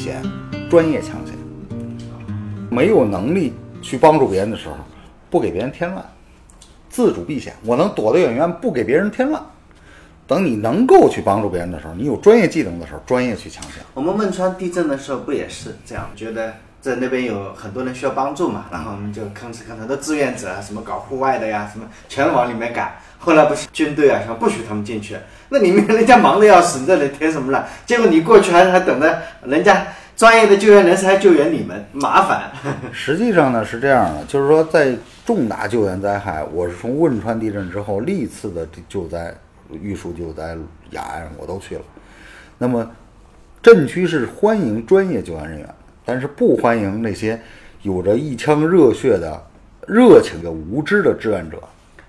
险专业抢险，没有能力去帮助别人的时候，不给别人添乱，自主避险，我能躲得远远，不给别人添乱。等你能够去帮助别人的时候，你有专业技能的时候，专业去抢险。我们汶川地震的时候不也是这样？觉得在那边有很多人需要帮助嘛，然后我们就吭哧吭哧的志愿者啊，什么搞户外的呀，什么全往里面赶。后来不是军队啊，说不许他们进去，那里面人家忙得要死，你这里添什么乱？结果你过去还还等着人家专业的救援人士来救援你们，麻烦。实际上呢是这样的，就是说在重大救援灾害，我是从汶川地震之后历次的救灾。玉树救灾、雅安我都去了。那么，震区是欢迎专业救援人员，但是不欢迎那些有着一腔热血的、热情的、无知的志愿者。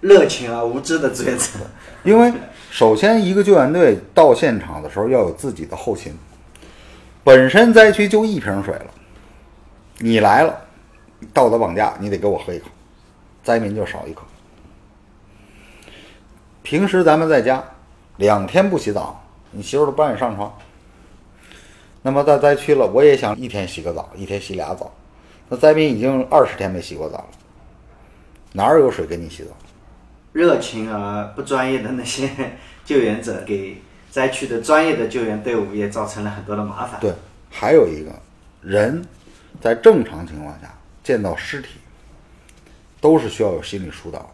热情啊，无知的志愿者。因为首先，一个救援队到现场的时候要有自己的后勤。本身灾区就一瓶水了，你来了，道德绑架，你得给我喝一口，灾民就少一口。平时咱们在家，两天不洗澡，你媳妇都不让你上床。那么在灾区了，我也想一天洗个澡，一天洗俩澡。那灾民已经二十天没洗过澡了，哪儿有水给你洗澡？热情而不专业的那些救援者，给灾区的专业的救援队伍也造成了很多的麻烦。对，还有一个人，在正常情况下见到尸体，都是需要有心理疏导。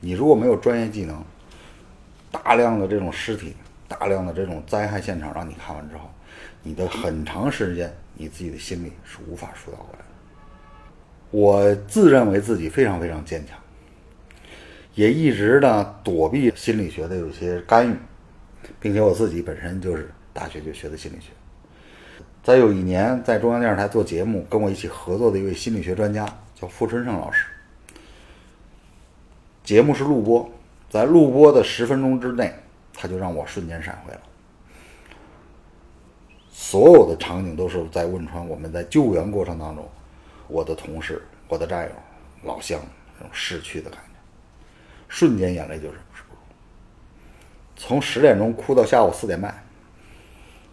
你如果没有专业技能，大量的这种尸体，大量的这种灾害现场，让你看完之后，你的很长时间，你自己的心理是无法疏导过来的。我自认为自己非常非常坚强，也一直呢躲避心理学的有些干预，并且我自己本身就是大学就学的心理学。再有一年在中央电视台做节目，跟我一起合作的一位心理学专家叫傅春盛老师，节目是录播。在录播的十分钟之内，他就让我瞬间闪回了。所有的场景都是在汶川，我们在救援过程当中，我的同事、我的战友、老乡那种逝去的感觉，瞬间眼泪就是。从十点钟哭到下午四点半，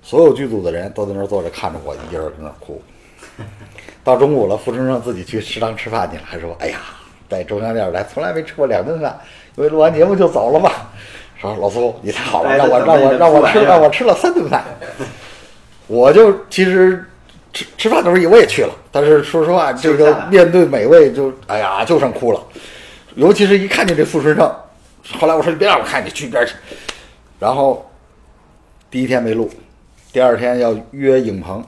所有剧组的人都在那儿坐着看着我一人在那儿哭。到中午了，傅春生自己去食堂吃饭去了，还说：“哎呀，在中央电视台从来没吃过两顿饭。”因为录完节目就走了嘛，说老苏你太好了，让我让我让我吃让我吃了三顿饭，我就其实吃吃饭的时候我也去了，但是说实话这个面对美味就哎呀就剩哭了，尤其是一看见这傅春生，后来我说你别让我看你去一边去，然后第一天没录，第二天要约影棚，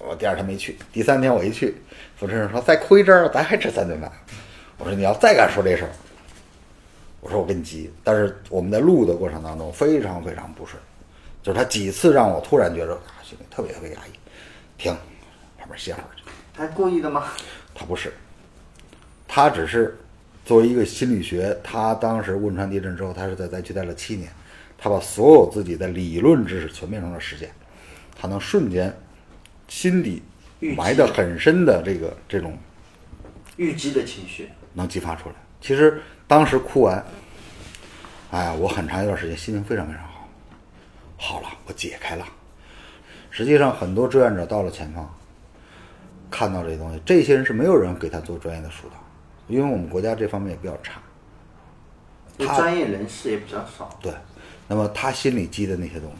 我第二天没去，第三天我一去，主持人说再哭一阵咱还吃三顿饭，我说你要再敢说这事儿。我说我跟你急，但是我们在录的过程当中非常非常不顺，就是他几次让我突然觉得心里特别特别压抑，停，旁边歇会儿去。他故意的吗？他不是，他只是作为一个心理学，他当时汶川地震之后，他是在灾区待了七年，他把所有自己的理论知识全变成了实践，他能瞬间心底埋得很深的这个这种预积的情绪能激发出来。其实。当时哭完，哎，我很长一段时间心情非常非常好，好了，我解开了。实际上，很多志愿者到了前方，看到这些东西，这些人是没有人给他做专业的疏导，因为我们国家这方面也比较差，专业人士也比较少。对，那么他心里积的那些东西，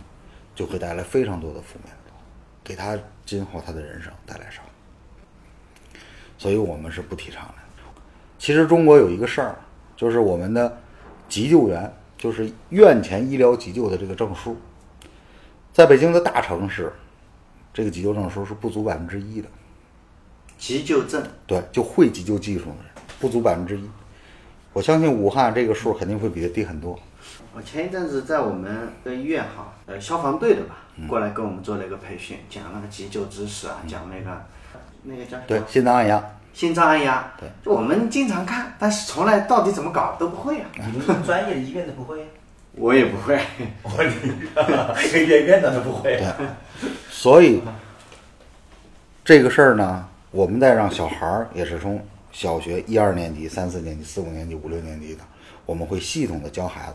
就会带来非常多的负面的东西，给他今后他的人生带来伤。所以我们是不提倡的。其实中国有一个事儿。就是我们的急救员，就是院前医疗急救的这个证书，在北京的大城市，这个急救证书是不足百分之一的。急救证？对，就会急救技术的人不足百分之一。我相信武汉这个数肯定会比它低很多。我前一阵子在我们的医院哈，呃，消防队的吧，过来跟我们做了一个培训，讲那个急救知识啊，讲那个那个叫对心脏按压。心脏按压，对，我们经常看，但是从来到底怎么搞都不会啊。你们专业医院都不会，我也不会，我连院院长都不会。对，所以这个事儿呢，我们在让小孩儿也是从小学一二年级、三四年级、四五年级、五六年级的，我们会系统的教孩子，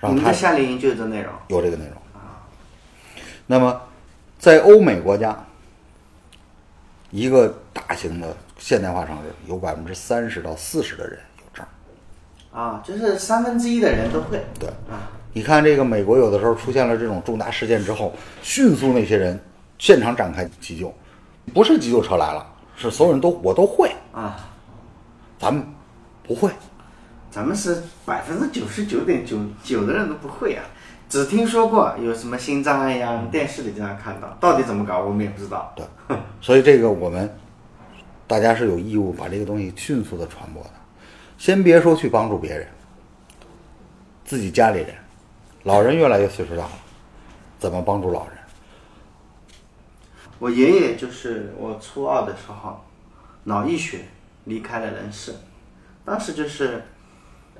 让他夏令营就有这内容，有这个内容啊。那么。在欧美国家，一个大型的现代化城市有百分之三十到四十的人有证。啊，就是三分之一的人都会。对啊，你看这个美国有的时候出现了这种重大事件之后，迅速那些人现场展开急救，不是急救车来了，是所有人都我都会，啊，咱们不会。咱们是百分之九十九点九九的人都不会啊，只听说过有什么心脏案呀，电视里经常看到，到底怎么搞我们也不知道。对，所以这个我们大家是有义务把这个东西迅速的传播的。先别说去帮助别人，自己家里人，老人越来越岁数大了，怎么帮助老人？我爷爷就是我初二的时候，脑溢血离开了人世，当时就是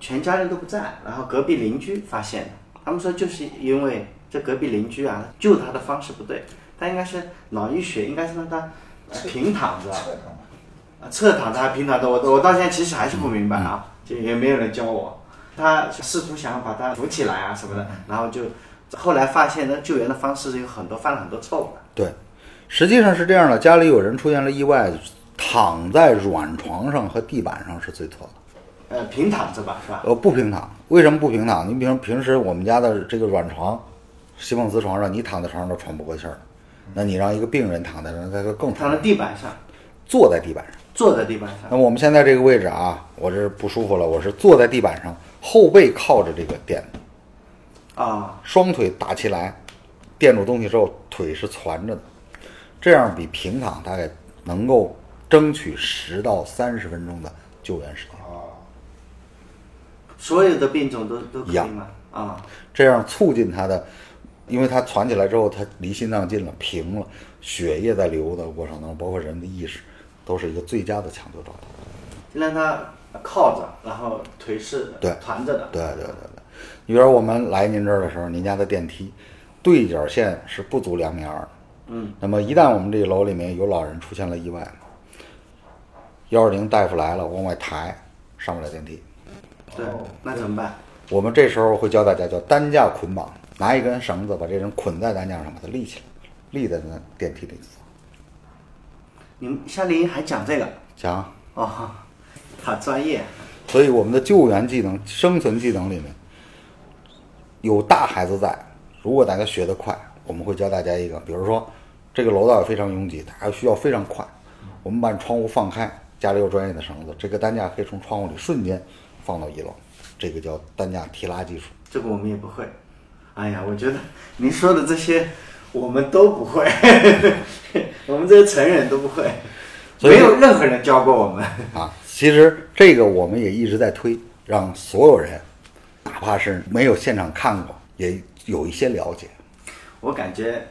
全家人都不在，然后隔壁邻居发现的，他们说就是因为这隔壁邻居啊救他的方式不对，他应该是脑溢血，应该是让他呃平躺着，啊侧躺着还平躺着，我我到现在其实还是不明白啊，就也没有人教我，他试图想把他扶起来啊什么的，然后就后来发现那救援的方式是有很多犯了很多错误的。对，实际上是这样的，家里有人出现了意外，躺在软床上和地板上是最错的。呃，平躺着吧，是吧？呃，不平躺，为什么不平躺？你比如平时我们家的这个软床，席梦思床上，你躺在床上都喘不过气儿，那你让一个病人躺在那儿，那就更躺在地板上，坐在地板上。坐在地板上。那我们现在这个位置啊，我这不舒服了，我是坐在地板上，后背靠着这个垫子，啊，双腿打起来，垫住东西之后，腿是攒着的，这样比平躺大概能够争取十到三十分钟的救援时间。所有的病种都都可一样以吗？啊，这样促进他的，因为他攒起来之后，他离心脏近了，平了，血液在流的过程当中，包括人的意识，都是一个最佳的抢救状态。就让他靠着，然后腿是对团着的。对对对对，你比如我们来您这儿的时候，您家的电梯对角线是不足两米二的。嗯。那么一旦我们这个楼里面有老人出现了意外，幺二零大夫来了，往外抬，上不了电梯。对，那怎么办？我们这时候会教大家叫担架捆绑，拿一根绳子把这人捆在担架上，把他立起来，立在那电梯里。你们夏令营还讲这个？讲，哦，好专业。所以我们的救援技能、生存技能里面有大孩子在，如果大家学得快，我们会教大家一个，比如说这个楼道非常拥挤，大家需要非常快，我们把窗户放开，家里有专业的绳子，这个担架可以从窗户里瞬间放到一楼，这个叫担架提拉技术。这个我们也不会。哎呀，我觉得您说的这些我们都不会，我们这些成人都不会，没有任何人教过我们。啊，其实这个我们也一直在推，让所有人，哪怕是没有现场看过，也有一些了解。我感觉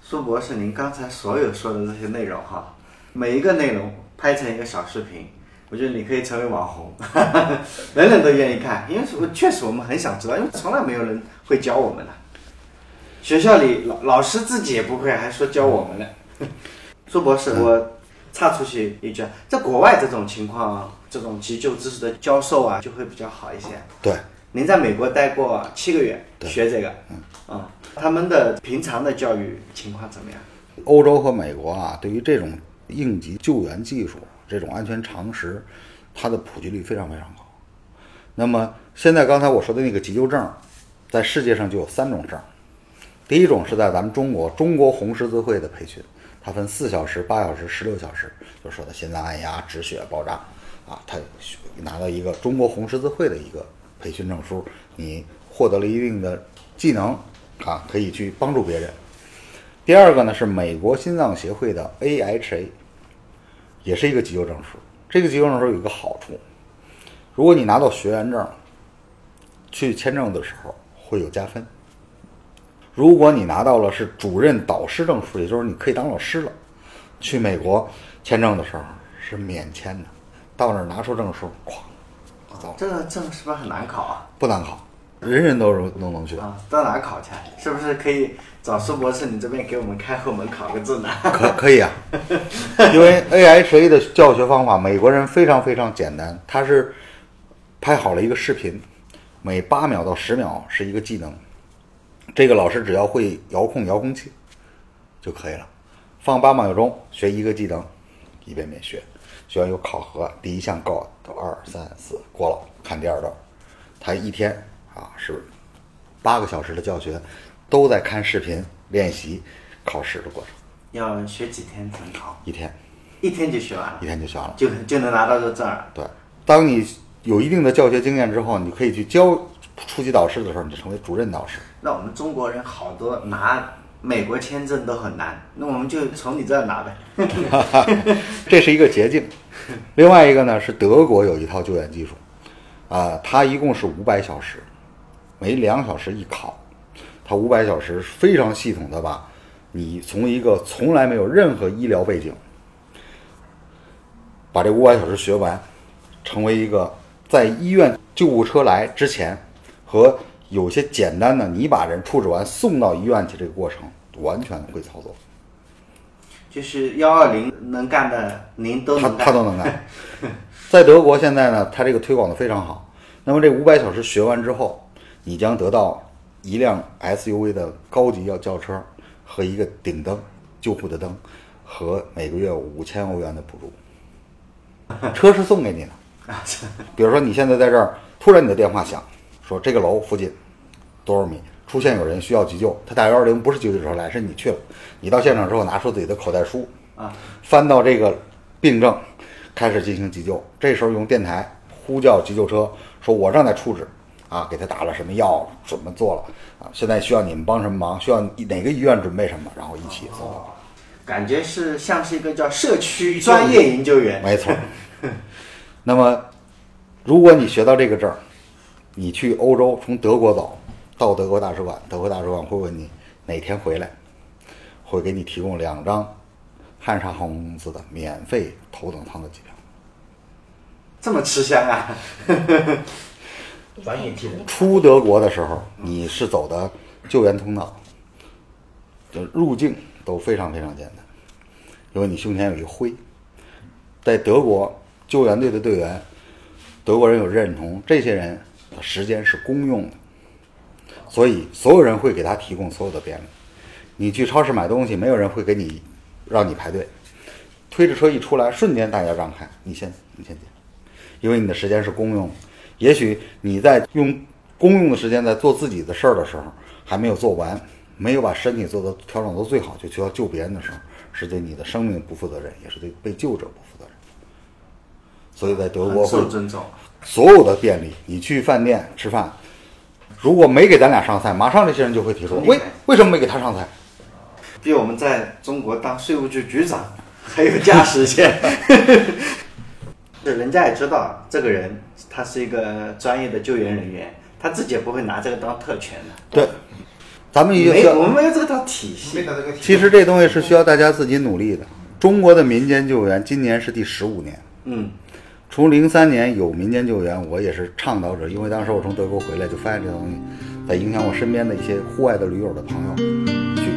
苏博士，您刚才所有说的这些内容哈，每一个内容拍成一个小视频，我觉得你可以成为网红，人人都愿意看，因为我确实我们很想知道，因为从来没有人会教我们的，学校里老老师自己也不会，还说教我们呢。苏博士，我插出去一句，啊，在国外这种情况，这种急救知识的教授啊，就会比较好一些。对，您在美国待过七个月，对。学这个，嗯，他们的平常的教育情况怎么样？欧洲和美国啊，对于这种应急救援技术、这种安全常识，它的普及率非常非常高。那么现在刚才我说的那个急救证，在世界上就有三种证。第一种是在咱们中国中国红十字会的培训，它分四小时、八小时、十六小时，就说的心脏按压、止血、爆炸啊，他拿到一个中国红十字会的一个培训证书，你获得了一定的技能啊，可以去帮助别人。第二个呢是美国心脏协会的 AHA，也是一个急救证书。这个急救证书有一个好处，如果你拿到学员证，去签证的时候会有加分。如果你拿到了是主任导师证书，也就是你可以当老师了，去美国签证的时候是免签的，到那儿拿出证书，咵，走，这个证是不是很难考啊？不难考，人人都是都能去。啊，到哪儿考去？是不是可以找苏博士你这边给我们开后门考个证呢？可可以啊，因为 AHA 的教学方法，美国人非常非常简单，他是拍好了一个视频，每八秒到十秒是一个技能，这个老师只要会遥控遥控器，就可以了。放八秒钟，学一个技能，一遍遍学，学完有考核，第一项够，都二三四过了，看第二段。他一天啊是八个小时的教学，都在看视频练习考试的过程，要学几天才能考？一天一天就学完了一，天就学完了。就就能拿到这证儿。对，当你有一定的教学经验之后，你可以去教初级导师的时候，你就成为主任导师。那我们中国人好多拿美国签证都很难，那我们就从你这儿拿呗。这是一个捷径。另外一个呢是德国有一套救援技术，啊、它一共是五百小时，每两小时一考，它五百小时非常系统的把你从一个从来没有任何医疗背景，把这五百小时学完，成为一个在医院救护车来之前和有些简单的你把人处置完送到医院去这个过程完全会操作。就是幺二零能干的，您都他能干。他都能干。在德国现在呢，他这个推广的非常好。那么这五百小时学完之后，你将得到一辆 SUV 的高级轿轿车和一个顶灯、救护的灯，和每个月五千欧元的补助。车是送给你的。比如说你现在在这儿，突然你的电话响，说这个楼附近多少米出现有人需要急救，他打幺二零不是急救车来，是你去了。你到现场之后，拿出自己的口袋书，啊，翻到这个病症，开始进行急救。这时候用电台呼叫急救车，说我正在处置，啊，给他打了什么药，怎么做了啊？现在需要你们帮什么忙？需要哪个医院准备什么？然后一起走。感觉是像是一个叫社区专业研究员。没错。那么，如果你学到这个证儿，你去欧洲从德国走到德国大使馆，德国大使馆会问你哪天回来，会给你提供两张汉莎航空公司的免费头等舱的机票。这么吃香啊！专业技能。出德国的时候，你是走的救援通道，就入境都非常非常简单，因为你胸前有一个徽。在德国救援队的队员，德国人有认同，这些人的时间是公用的，所以所有人会给他提供所有的便利。你去超市买东西，没有人会给你让你排队，推着车一出来，瞬间大家让开，你先你先进。因为你的时间是公用的。也许你在用公用的时间在做自己的事儿的时候，还没有做完，没有把身体做到调整到最好，就需要救别人的时候，是对你的生命不负责任，也是对被救者不负责任。所以在德国会。所有的便利，你去饭店吃饭，如果没给咱俩上菜，马上这些人就会提出为为什么没给他上菜？比我们在中国当税务局局长还有加时间。是人家也知道这个人他是一个专业的救援人员，他自己也不会拿这个当特权的。对，咱们也没有，我们没有这套体系。其实这东西是需要大家自己努力的。中国的民间救援今年是第十五年，嗯，从零三年有民间救援，我也是倡导者，因为当时我从德国回来就发现这东西在影响我身边的一些户外的驴友的朋友，去